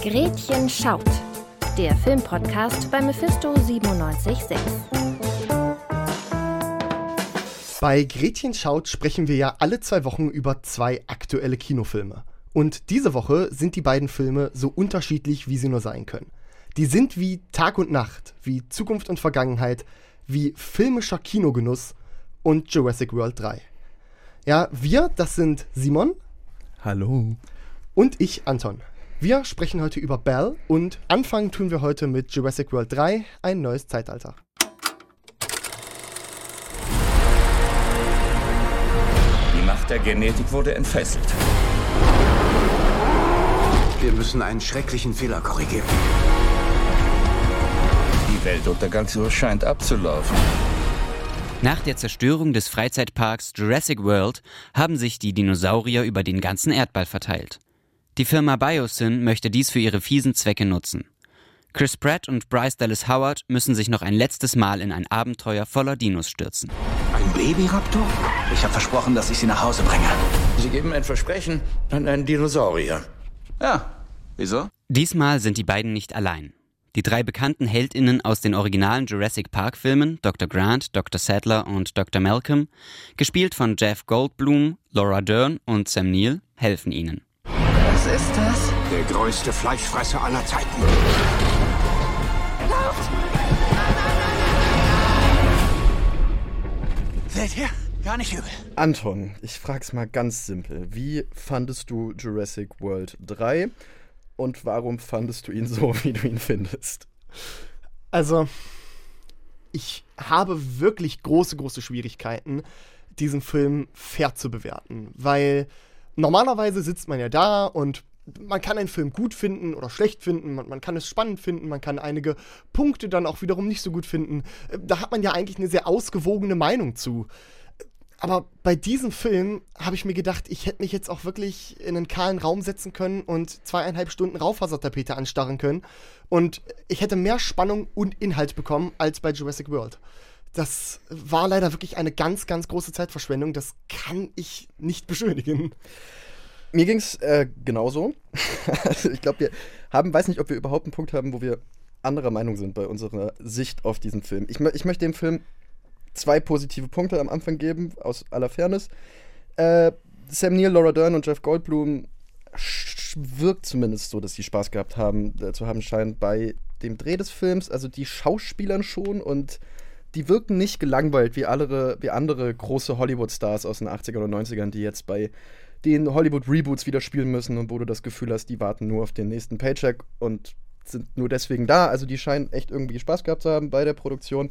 Gretchen schaut. Der Filmpodcast bei Mephisto 976. Bei Gretchen schaut sprechen wir ja alle zwei Wochen über zwei aktuelle Kinofilme. Und diese Woche sind die beiden Filme so unterschiedlich, wie sie nur sein können. Die sind wie Tag und Nacht, wie Zukunft und Vergangenheit, wie filmischer Kinogenuss und Jurassic World 3. Ja, wir, das sind Simon. Hallo. Und ich, Anton. Wir sprechen heute über Bell und anfangen tun wir heute mit Jurassic World 3, ein neues Zeitalter. Die Macht der Genetik wurde entfesselt. Wir müssen einen schrecklichen Fehler korrigieren. Die Weltuntergangsuhr scheint abzulaufen. Nach der Zerstörung des Freizeitparks Jurassic World haben sich die Dinosaurier über den ganzen Erdball verteilt. Die Firma Biosyn möchte dies für ihre fiesen Zwecke nutzen. Chris Pratt und Bryce Dallas Howard müssen sich noch ein letztes Mal in ein Abenteuer voller Dinos stürzen. Ein Babyraptor? Ich habe versprochen, dass ich sie nach Hause bringe. Sie geben ein Versprechen an einen Dinosaurier. Ja. Wieso? Diesmal sind die beiden nicht allein. Die drei bekannten Heldinnen aus den originalen Jurassic Park-Filmen, Dr. Grant, Dr. Sadler und Dr. Malcolm, gespielt von Jeff Goldblum, Laura Dern und Sam Neill, helfen ihnen. Was ist das? Der größte Fleischfresser aller Zeiten. Lauft! Seht ihr? Gar nicht übel. Anton, ich frag's mal ganz simpel. Wie fandest du Jurassic World 3 und warum fandest du ihn so, wie du ihn findest? Also, ich habe wirklich große, große Schwierigkeiten, diesen Film fair zu bewerten, weil normalerweise sitzt man ja da und man kann einen Film gut finden oder schlecht finden, man, man, kann es spannend finden, man kann einige Punkte dann auch wiederum nicht so gut finden. Da hat man ja eigentlich eine sehr ausgewogene Meinung zu. Aber bei diesem Film habe ich mir gedacht, ich hätte mich jetzt auch wirklich in einen kahlen Raum setzen können und zweieinhalb Stunden Raufasertapete anstarren können. Und ich hätte mehr Spannung und Inhalt bekommen als bei Jurassic World. Das war leider wirklich eine ganz, ganz große Zeitverschwendung. Das kann ich nicht beschönigen. Mir ging's äh, genauso. also ich glaube, wir haben, weiß nicht, ob wir überhaupt einen Punkt haben, wo wir anderer Meinung sind bei unserer Sicht auf diesen Film. Ich, ich möchte dem Film zwei positive Punkte am Anfang geben, aus aller Fairness. Äh, Sam Neill, Laura Dern und Jeff Goldblum wirkt zumindest so, dass sie Spaß gehabt haben, äh, zu haben scheinen bei dem Dreh des Films. Also die Schauspielern schon und die wirken nicht gelangweilt wie andere, wie andere große Hollywood-Stars aus den 80ern und 90ern, die jetzt bei den Hollywood-Reboots wieder spielen müssen und wo du das Gefühl hast, die warten nur auf den nächsten Paycheck und sind nur deswegen da. Also die scheinen echt irgendwie Spaß gehabt zu haben bei der Produktion.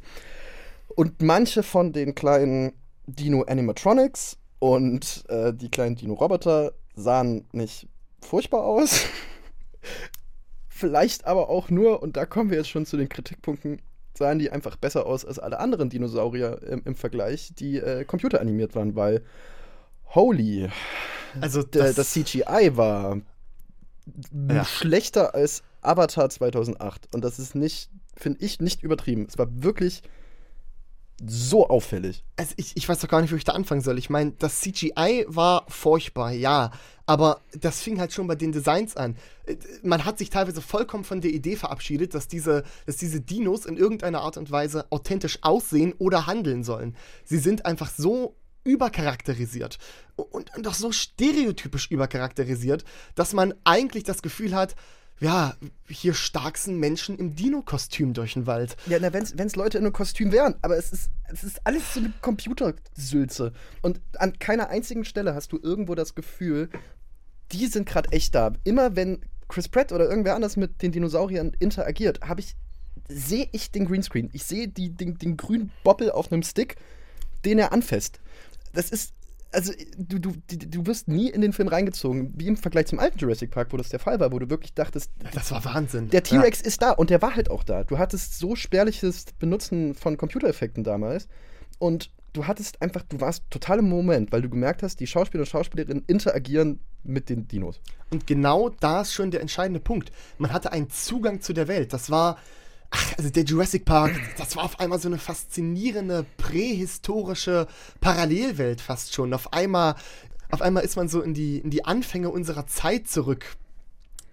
Und manche von den kleinen Dino-Animatronics und äh, die kleinen Dino-Roboter sahen nicht furchtbar aus. Vielleicht aber auch nur, und da kommen wir jetzt schon zu den Kritikpunkten, sahen die einfach besser aus als alle anderen Dinosaurier im, im Vergleich, die äh, computeranimiert waren, weil holy, also das, das CGI war ja. schlechter als Avatar 2008 und das ist nicht, finde ich, nicht übertrieben. Es war wirklich so auffällig. Also ich, ich weiß doch gar nicht, wo ich da anfangen soll. Ich meine, das CGI war furchtbar, ja. Aber das fing halt schon bei den Designs an. Man hat sich teilweise vollkommen von der Idee verabschiedet, dass diese, dass diese Dinos in irgendeiner Art und Weise authentisch aussehen oder handeln sollen. Sie sind einfach so übercharakterisiert und, und doch so stereotypisch übercharakterisiert, dass man eigentlich das Gefühl hat, ja, hier starksten Menschen im Dino-Kostüm durch den Wald. Ja, na, wenn es Leute in einem Kostüm wären, aber es ist, es ist alles so eine Computersülze. Und an keiner einzigen Stelle hast du irgendwo das Gefühl, die sind gerade echt da. Immer wenn Chris Pratt oder irgendwer anders mit den Dinosauriern interagiert, habe ich sehe ich den Greenscreen. Ich sehe den, den grünen Boppel auf einem Stick, den er anfasst. Das ist also du, du, du wirst nie in den Film reingezogen, wie im Vergleich zum alten Jurassic Park, wo das der Fall war, wo du wirklich dachtest, das war Wahnsinn. Der T-Rex ja. ist da und der war halt auch da. Du hattest so spärliches Benutzen von Computereffekten damals und du hattest einfach, du warst total im Moment, weil du gemerkt hast, die Schauspieler und Schauspielerinnen interagieren mit den Dinos. Und genau da ist schon der entscheidende Punkt. Man hatte einen Zugang zu der Welt. Das war Ach, also der Jurassic Park, das war auf einmal so eine faszinierende prähistorische Parallelwelt fast schon. Auf einmal, auf einmal ist man so in die, in die Anfänge unserer Zeit zurück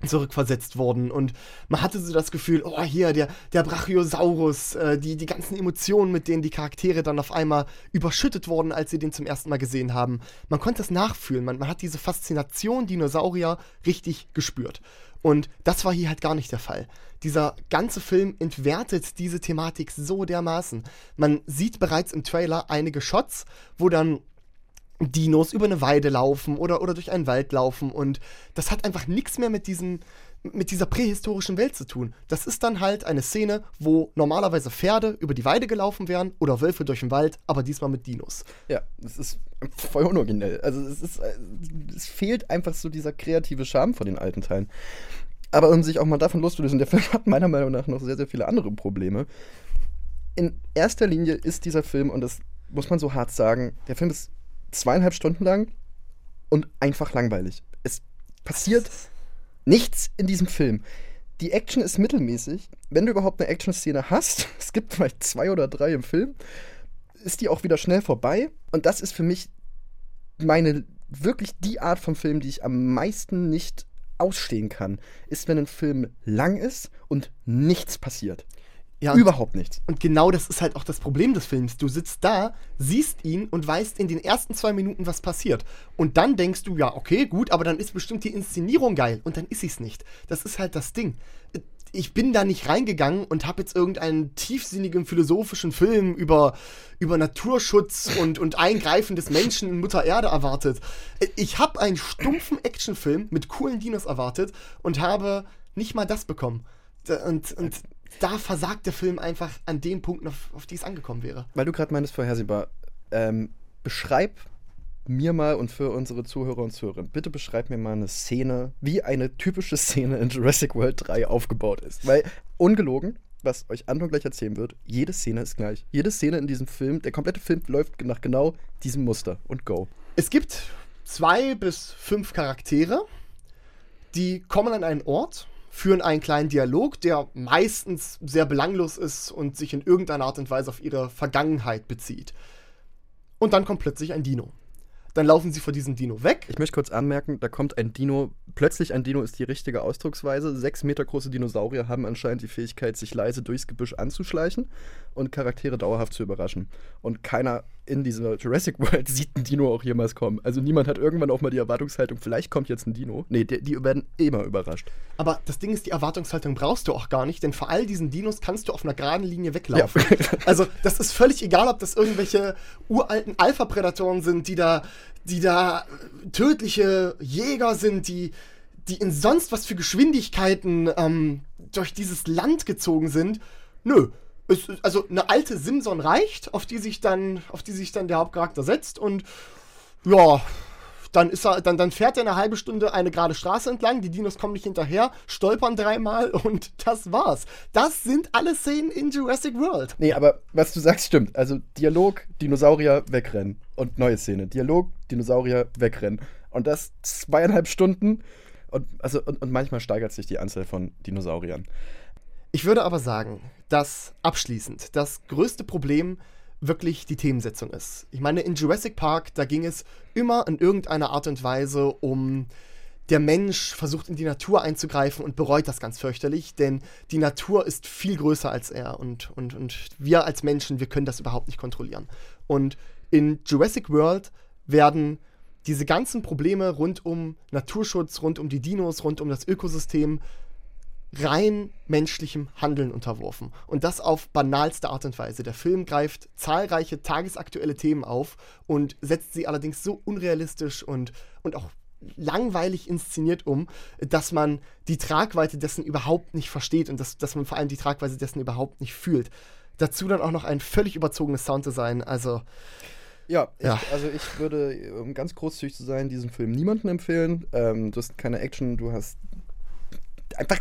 zurückversetzt worden und man hatte so das Gefühl, oh hier, der, der Brachiosaurus, äh, die, die ganzen Emotionen, mit denen die Charaktere dann auf einmal überschüttet wurden, als sie den zum ersten Mal gesehen haben. Man konnte es nachfühlen, man, man hat diese Faszination Dinosaurier richtig gespürt. Und das war hier halt gar nicht der Fall. Dieser ganze Film entwertet diese Thematik so dermaßen. Man sieht bereits im Trailer einige Shots, wo dann Dinos über eine Weide laufen oder, oder durch einen Wald laufen und das hat einfach nichts mehr mit diesem mit dieser prähistorischen Welt zu tun. Das ist dann halt eine Szene, wo normalerweise Pferde über die Weide gelaufen wären oder Wölfe durch den Wald, aber diesmal mit Dinos. Ja, das ist voll unoriginell. Also es ist äh, es fehlt einfach so dieser kreative Charme von den alten Teilen. Aber um sich auch mal davon loszulösen, der Film hat meiner Meinung nach noch sehr, sehr viele andere Probleme. In erster Linie ist dieser Film, und das muss man so hart sagen, der Film ist zweieinhalb Stunden lang und einfach langweilig. Es passiert nichts in diesem Film. Die Action ist mittelmäßig. Wenn du überhaupt eine Action-Szene hast, es gibt vielleicht zwei oder drei im Film, ist die auch wieder schnell vorbei. Und das ist für mich meine wirklich die Art von Film, die ich am meisten nicht ausstehen kann, ist, wenn ein Film lang ist und nichts passiert. Ja, Überhaupt nichts. Und genau das ist halt auch das Problem des Films. Du sitzt da, siehst ihn und weißt in den ersten zwei Minuten, was passiert. Und dann denkst du, ja, okay, gut, aber dann ist bestimmt die Inszenierung geil. Und dann ist sie es nicht. Das ist halt das Ding. Ich bin da nicht reingegangen und habe jetzt irgendeinen tiefsinnigen philosophischen Film über, über Naturschutz und, und Eingreifen des Menschen in Mutter Erde erwartet. Ich habe einen stumpfen Actionfilm mit coolen Dinos erwartet und habe nicht mal das bekommen. Und, und da versagt der Film einfach an dem Punkt, auf, auf die es angekommen wäre. Weil du gerade meinst, vorhersehbar, ähm, beschreib mir mal und für unsere Zuhörer und Zuhörerinnen, bitte beschreib mir mal eine Szene, wie eine typische Szene in Jurassic World 3 aufgebaut ist. Weil, ungelogen, was euch Anton gleich erzählen wird, jede Szene ist gleich. Jede Szene in diesem Film, der komplette Film läuft nach genau diesem Muster und go. Es gibt zwei bis fünf Charaktere, die kommen an einen Ort führen einen kleinen Dialog, der meistens sehr belanglos ist und sich in irgendeiner Art und Weise auf ihre Vergangenheit bezieht. Und dann kommt plötzlich ein Dino. Dann laufen sie vor diesem Dino weg. Ich möchte kurz anmerken, da kommt ein Dino, plötzlich ein Dino ist die richtige Ausdrucksweise. Sechs Meter große Dinosaurier haben anscheinend die Fähigkeit, sich leise durchs Gebüsch anzuschleichen und Charaktere dauerhaft zu überraschen. Und keiner in dieser Jurassic World sieht ein Dino auch jemals kommen. Also niemand hat irgendwann auch mal die Erwartungshaltung, vielleicht kommt jetzt ein Dino. Nee, die, die werden immer überrascht. Aber das Ding ist, die Erwartungshaltung brauchst du auch gar nicht, denn vor all diesen Dinos kannst du auf einer geraden Linie weglaufen. Ja. also das ist völlig egal, ob das irgendwelche uralten Alpha-Prädatoren sind, die da, die da tödliche Jäger sind, die die in sonst was für Geschwindigkeiten ähm, durch dieses Land gezogen sind. Nö, es, also eine alte Simson reicht, auf die sich dann, auf die sich dann der Hauptcharakter setzt und ja, dann ist er, dann, dann fährt er eine halbe Stunde eine gerade Straße entlang, die Dinos kommen nicht hinterher, stolpern dreimal und das war's. Das sind alle Szenen in Jurassic World. Nee, aber was du sagst, stimmt. Also Dialog, Dinosaurier wegrennen und neue Szene. Dialog, Dinosaurier wegrennen. Und das zweieinhalb Stunden und, also, und, und manchmal steigert sich die Anzahl von Dinosauriern. Ich würde aber sagen, dass abschließend das größte Problem wirklich die Themensetzung ist. Ich meine, in Jurassic Park, da ging es immer in irgendeiner Art und Weise um der Mensch versucht in die Natur einzugreifen und bereut das ganz fürchterlich, denn die Natur ist viel größer als er und, und, und wir als Menschen, wir können das überhaupt nicht kontrollieren. Und in Jurassic World werden diese ganzen Probleme rund um Naturschutz, rund um die Dinos, rund um das Ökosystem rein menschlichem Handeln unterworfen. Und das auf banalste Art und Weise. Der Film greift zahlreiche tagesaktuelle Themen auf und setzt sie allerdings so unrealistisch und, und auch langweilig inszeniert um, dass man die Tragweite dessen überhaupt nicht versteht und dass, dass man vor allem die Tragweite dessen überhaupt nicht fühlt. Dazu dann auch noch ein völlig überzogenes Sounddesign, also. Ja, ja. Ich, also ich würde, um ganz großzügig zu sein, diesen Film niemandem empfehlen. Ähm, du hast keine Action, du hast einfach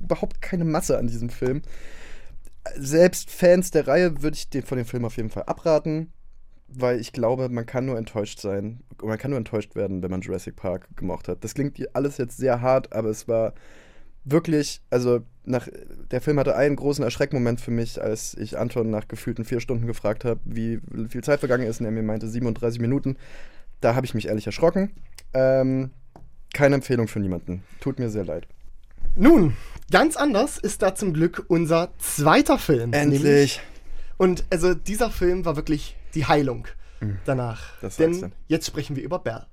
überhaupt keine Masse an diesem Film. Selbst Fans der Reihe würde ich den, von dem Film auf jeden Fall abraten, weil ich glaube, man kann nur enttäuscht sein, man kann nur enttäuscht werden, wenn man Jurassic Park gemocht hat. Das klingt alles jetzt sehr hart, aber es war wirklich, also nach, der Film hatte einen großen Erschreckmoment für mich, als ich Anton nach gefühlten vier Stunden gefragt habe, wie viel Zeit vergangen ist und er mir meinte 37 Minuten. Da habe ich mich ehrlich erschrocken. Ähm, keine Empfehlung für niemanden. Tut mir sehr leid. Nun, ganz anders ist da zum Glück unser zweiter Film. nämlich- Endlich. Und also dieser Film war wirklich die Heilung danach. Mhm. das Denn du. jetzt sprechen wir über Belle.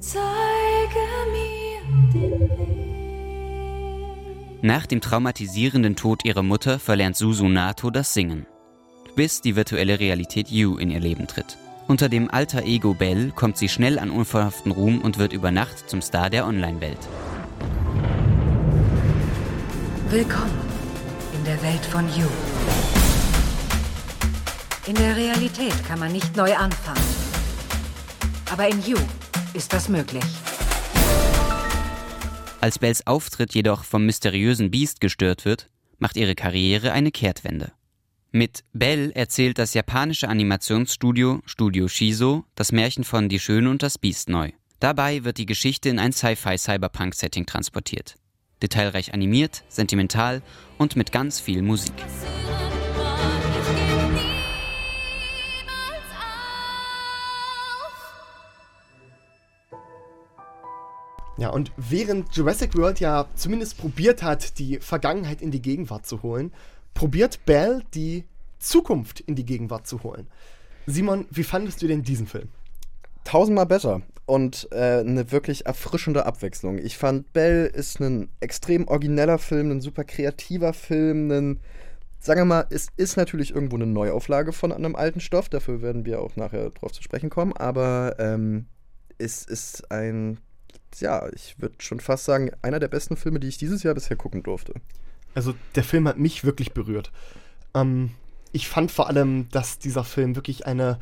Zeige mir den Weg. Nach dem traumatisierenden Tod ihrer Mutter verlernt Suzu Nato das Singen, bis die virtuelle Realität You in ihr Leben tritt. Unter dem alter Ego Belle kommt sie schnell an unverhofften Ruhm und wird über Nacht zum Star der Online-Welt. Willkommen in der Welt von You. In der Realität kann man nicht neu anfangen. Aber in You ist das möglich. Als Bells Auftritt jedoch vom mysteriösen Biest gestört wird, macht ihre Karriere eine Kehrtwende. Mit Belle erzählt das japanische Animationsstudio Studio Shiso das Märchen von Die Schöne und das Biest neu. Dabei wird die Geschichte in ein Sci-Fi-Cyberpunk-Setting transportiert. Detailreich animiert, sentimental und mit ganz viel Musik. Ja, und während Jurassic World ja zumindest probiert hat, die Vergangenheit in die Gegenwart zu holen, probiert Belle die Zukunft in die Gegenwart zu holen. Simon, wie fandest du denn diesen Film? tausendmal besser und äh, eine wirklich erfrischende Abwechslung. Ich fand Bell ist ein extrem origineller Film, ein super kreativer Film, ein, sagen wir mal, es ist natürlich irgendwo eine Neuauflage von einem alten Stoff, dafür werden wir auch nachher drauf zu sprechen kommen, aber ähm, es ist ein, ja, ich würde schon fast sagen, einer der besten Filme, die ich dieses Jahr bisher gucken durfte. Also der Film hat mich wirklich berührt. Ähm, ich fand vor allem, dass dieser Film wirklich eine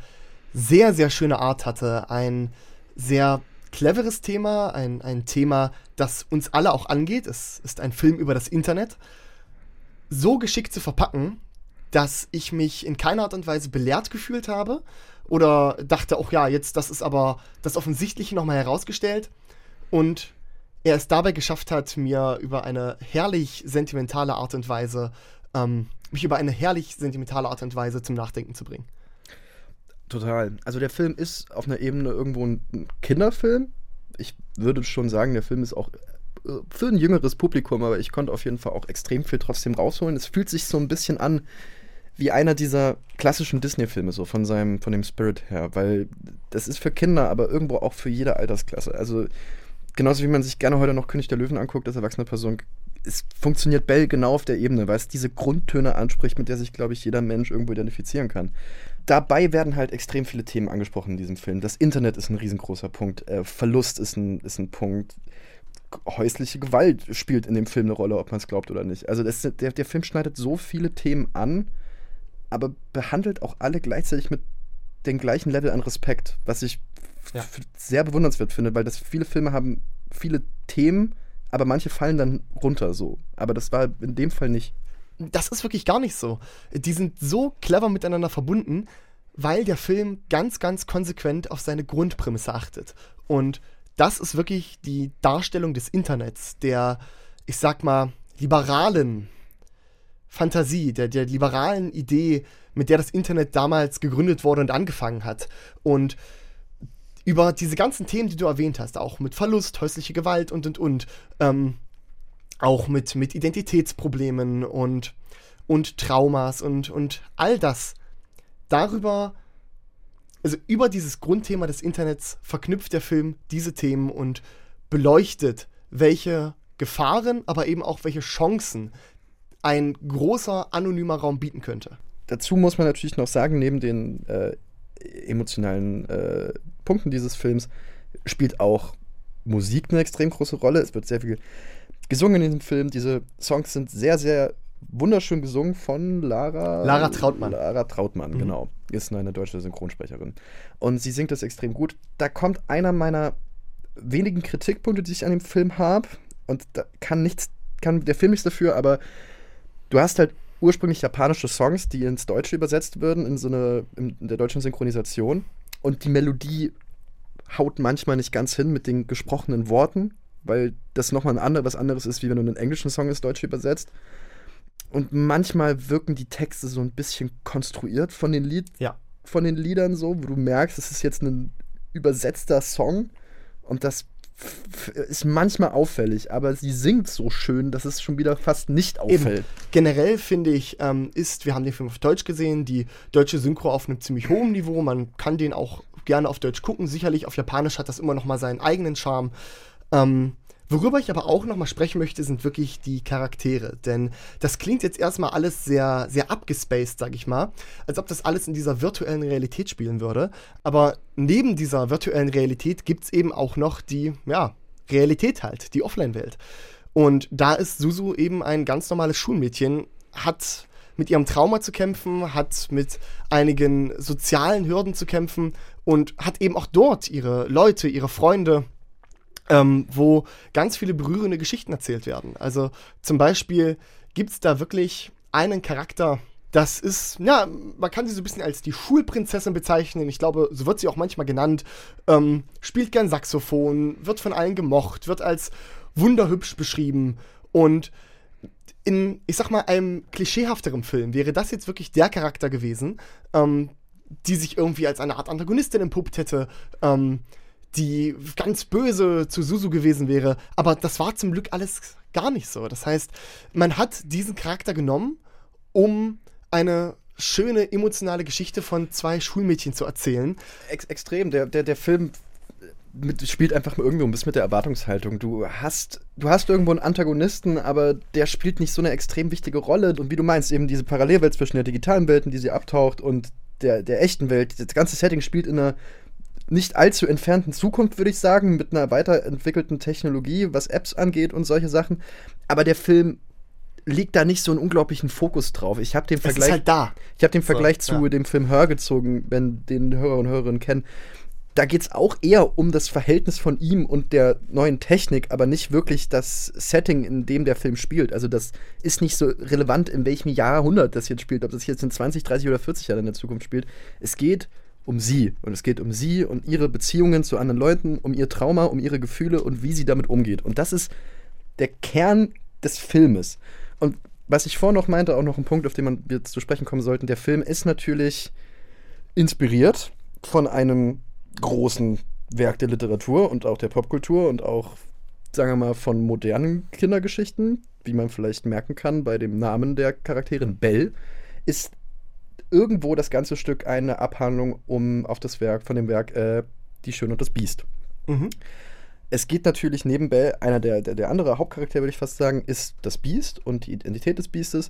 sehr, sehr schöne Art hatte. Ein sehr cleveres Thema, ein, ein Thema, das uns alle auch angeht. Es ist ein Film über das Internet. So geschickt zu verpacken, dass ich mich in keiner Art und Weise belehrt gefühlt habe oder dachte, auch ja, jetzt, das ist aber das Offensichtliche nochmal herausgestellt. Und er es dabei geschafft hat, mir über eine herrlich sentimentale Art und Weise, ähm, mich über eine herrlich sentimentale Art und Weise zum Nachdenken zu bringen. Total. Also der Film ist auf einer Ebene irgendwo ein Kinderfilm. Ich würde schon sagen, der Film ist auch äh, für ein jüngeres Publikum, aber ich konnte auf jeden Fall auch extrem viel trotzdem rausholen. Es fühlt sich so ein bisschen an wie einer dieser klassischen Disney-Filme, so von seinem, von dem Spirit her, weil das ist für Kinder, aber irgendwo auch für jede Altersklasse. Also genauso wie man sich gerne heute noch König der Löwen anguckt als erwachsene Person, es funktioniert Bell genau auf der Ebene, weil es diese Grundtöne anspricht, mit der sich, glaube ich, jeder Mensch irgendwo identifizieren kann. Dabei werden halt extrem viele Themen angesprochen in diesem Film. Das Internet ist ein riesengroßer Punkt, äh, Verlust ist ein, ist ein Punkt, häusliche Gewalt spielt in dem Film eine Rolle, ob man es glaubt oder nicht. Also das, der, der Film schneidet so viele Themen an, aber behandelt auch alle gleichzeitig mit dem gleichen Level an Respekt, was ich Ja. sehr bewundernswert finde, weil das viele Filme haben viele Themen, aber manche fallen dann runter so. Aber das war in dem Fall nicht. Das ist wirklich gar nicht so. Die sind so clever miteinander verbunden, weil der Film ganz, ganz konsequent auf seine Grundprämisse achtet. Und das ist wirklich die Darstellung des Internets, der, ich sag mal, liberalen Fantasie, der, der liberalen Idee, mit der das Internet damals gegründet wurde und angefangen hat. Und über diese ganzen Themen, die du erwähnt hast, auch mit Verlust, häusliche Gewalt und und und, ähm, auch mit, mit Identitätsproblemen und, und Traumas und, und all das. Darüber, also über dieses Grundthema des Internets verknüpft der Film diese Themen und beleuchtet, welche Gefahren, aber eben auch welche Chancen ein großer anonymer Raum bieten könnte. Dazu muss man natürlich noch sagen, neben den äh, emotionalen äh, Punkten dieses Films spielt auch Musik eine extrem große Rolle. Es wird sehr viel gesungen in diesem Film. Diese Songs sind sehr, sehr wunderschön gesungen von Lara. Lara Trautmann. Lara Trautmann, genau. Ist eine deutsche Synchronsprecherin. Und sie singt das extrem gut. Da kommt einer meiner wenigen Kritikpunkte, die ich an dem Film habe. Und da kann nichts, kann der Film nichts dafür, aber du hast halt ursprünglich japanische Songs, die ins Deutsche übersetzt würden, in so eine, in der deutschen Synchronisation. Und die Melodie haut manchmal nicht ganz hin mit den gesprochenen Worten, weil das nochmal ein andere, was anderes ist, wie wenn du einen englischen Song ins Deutsche übersetzt. Und manchmal wirken die Texte so ein bisschen konstruiert von den Lied Ja. von den Liedern so, wo du merkst, es ist jetzt ein übersetzter Song und das ist manchmal auffällig, aber sie singt so schön, dass es schon wieder fast nicht auffällt. Eben. Generell finde ich, ähm, ist, wir haben den Film auf Deutsch gesehen, die deutsche Synchro auf einem ziemlich hohen Niveau. Man kann den auch gerne auf Deutsch gucken. Sicherlich auf Japanisch hat das immer noch mal seinen eigenen Charme. Ähm, worüber ich aber auch noch mal sprechen möchte, sind wirklich die Charaktere. Denn das klingt jetzt erstmal alles sehr, sehr abgespaced, sag ich mal. Als ob das alles in dieser virtuellen Realität spielen würde. Aber neben dieser virtuellen Realität gibt es eben auch noch die, ja, Realität halt, die Offline-Welt. Und da ist Suzu eben ein ganz normales Schulmädchen, hat mit ihrem Trauma zu kämpfen, hat mit einigen sozialen Hürden zu kämpfen und hat eben auch dort ihre Leute, ihre Freunde, ähm, wo ganz viele berührende Geschichten erzählt werden. Also zum Beispiel gibt es da wirklich einen Charakter, das ist, ja, man kann sie so ein bisschen als die Schulprinzessin bezeichnen. Ich glaube, so wird sie auch manchmal genannt. Ähm, spielt gern Saxophon, wird von allen gemocht, wird als wunderhübsch beschrieben. Und in, ich sag mal, einem klischeehafteren Film wäre das jetzt wirklich der Charakter gewesen, ähm, die sich irgendwie als eine Art Antagonistin entpuppt hätte, ähm, die ganz böse zu Suzu gewesen wäre. Aber das war zum Glück alles gar nicht so. Das heißt, man hat diesen Charakter genommen, um eine schöne emotionale Geschichte von zwei Schulmädchen zu erzählen. Ex extrem. Der, der, der Film mit, spielt einfach irgendwo ein bisschen mit der Erwartungshaltung. Du hast, du hast irgendwo einen Antagonisten, aber der spielt nicht so eine extrem wichtige Rolle. Und wie du meinst, eben diese Parallelwelt zwischen der digitalen Welt, in die sie abtaucht, und der, der echten Welt. Das ganze Setting spielt in einer nicht allzu entfernten Zukunft, würde ich sagen, mit einer weiterentwickelten Technologie, was Apps angeht und solche Sachen. Aber der Film liegt da nicht so einen unglaublichen Fokus drauf. Ich habe den Es Vergleich ist halt da. ich habe den Vergleich zu ja. dem Film Hör gezogen, wenn den Hörer und Hörerinnen kennen. Da geht es auch eher um das Verhältnis von ihm und der neuen Technik, aber nicht wirklich das Setting, in dem der Film spielt. Also das ist nicht so relevant, in welchem Jahrhundert das jetzt spielt, ob das jetzt in 20, 30 oder 40 Jahren in der Zukunft spielt. Es geht um sie und es geht um sie und ihre Beziehungen zu anderen Leuten, um ihr Trauma, um ihre Gefühle und wie sie damit umgeht. Und das ist der Kern des Filmes. Und was ich vorhin noch meinte, auch noch ein Punkt, auf den jetzt zu sprechen kommen sollten, der Film ist natürlich inspiriert von einem großen Werk der Literatur und auch der Popkultur und auch, sagen wir mal, von modernen Kindergeschichten, wie man vielleicht merken kann bei dem Namen der Charakterin Belle, ist irgendwo das ganze Stück eine Abhandlung um auf das Werk von dem Werk äh, Die Schöne und das Biest. Mhm. Es geht natürlich neben Belle, einer der, der, der andere Hauptcharakter, würde ich fast sagen, ist das Biest und die Identität des Biestes.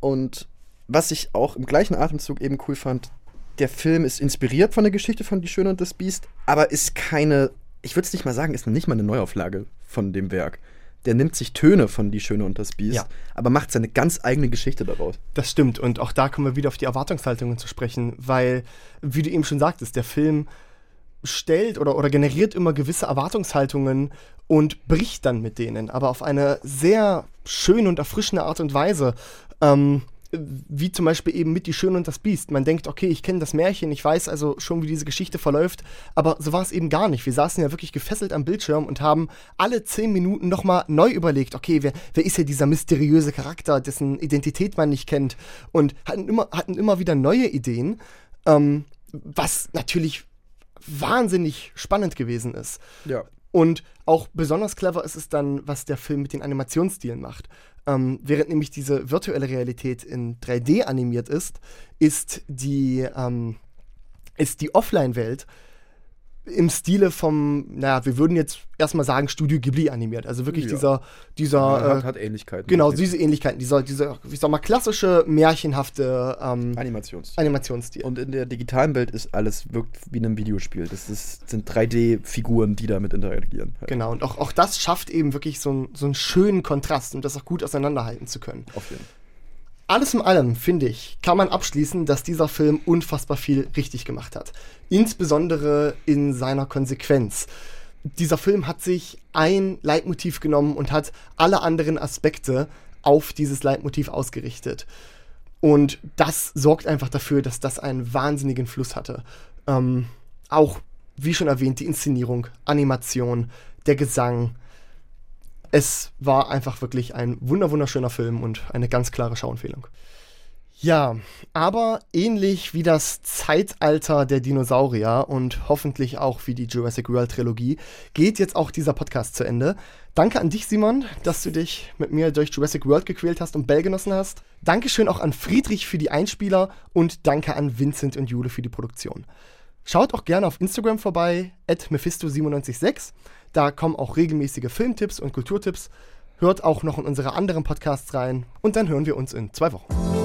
Und was ich auch im gleichen Atemzug eben cool fand, der Film ist inspiriert von der Geschichte von Die Schöne und das Biest, aber ist keine, ich würde es nicht mal sagen, ist nicht mal eine Neuauflage von dem Werk. Der nimmt sich Töne von Die Schöne und das Biest, Ja. aber macht seine ganz eigene Geschichte daraus. Das stimmt. Und auch da kommen wir wieder auf die Erwartungshaltungen zu sprechen, weil, wie du eben schon sagtest, der Film stellt oder, oder generiert immer gewisse Erwartungshaltungen und bricht dann mit denen, aber auf eine sehr schöne und erfrischende Art und Weise. Ähm, wie zum Beispiel eben mit Die Schöne und das Biest. Man denkt, okay, ich kenne das Märchen, ich weiß also schon, wie diese Geschichte verläuft, aber so war es eben gar nicht. Wir saßen ja wirklich gefesselt am Bildschirm und haben alle zehn Minuten nochmal neu überlegt, okay, wer, wer ist ja dieser mysteriöse Charakter, dessen Identität man nicht kennt und hatten immer, hatten immer wieder neue Ideen, ähm, was natürlich wahnsinnig spannend gewesen ist. Ja. Und auch besonders clever ist es dann, was der Film mit den Animationsstilen macht. Ähm, während nämlich diese virtuelle Realität in 3D animiert ist, ist die, ähm, ist die Offline-Welt im Stile vom, naja, wir würden jetzt erstmal sagen, Studio Ghibli animiert. Also wirklich Ja. dieser, dieser hat, äh, hat Ähnlichkeiten. genau, diese Ähnlichkeiten, dieser, dieser, ich sag mal, klassische, märchenhafte ähm, Animations. Animationsstil. Und in der digitalen Welt ist alles wirkt wie in einem Videospiel. Das ist, sind 3D-Figuren, die damit interagieren. Halt. Genau, und auch, auch das schafft eben wirklich so, ein, so einen schönen Kontrast, um das auch gut auseinanderhalten zu können. Auf jeden Fall. Alles in allem, finde ich, kann man abschließen, dass dieser Film unfassbar viel richtig gemacht hat. Insbesondere in seiner Konsequenz. Dieser Film hat sich ein Leitmotiv genommen und hat alle anderen Aspekte auf dieses Leitmotiv ausgerichtet. Und das sorgt einfach dafür, dass das einen wahnsinnigen Fluss hatte. Ähm, auch, wie schon erwähnt, die Inszenierung, Animation, der Gesang. Es war einfach wirklich ein wunder wunderschöner Film und eine ganz klare Schauempfehlung. Ja, aber ähnlich wie das Zeitalter der Dinosaurier und hoffentlich auch wie die Jurassic World Trilogie geht jetzt auch dieser Podcast zu Ende. Danke an dich, Simon, dass du dich mit mir durch Jurassic World gequält hast und Bell genossen hast. Dankeschön auch an Friedrich für die Einspieler und danke an Vincent und Jule für die Produktion. Schaut auch gerne auf Instagram vorbei, at Mephisto976. Da kommen auch regelmäßige Filmtipps und Kulturtipps. Hört auch noch in unsere anderen Podcasts rein und dann hören wir uns in zwei Wochen.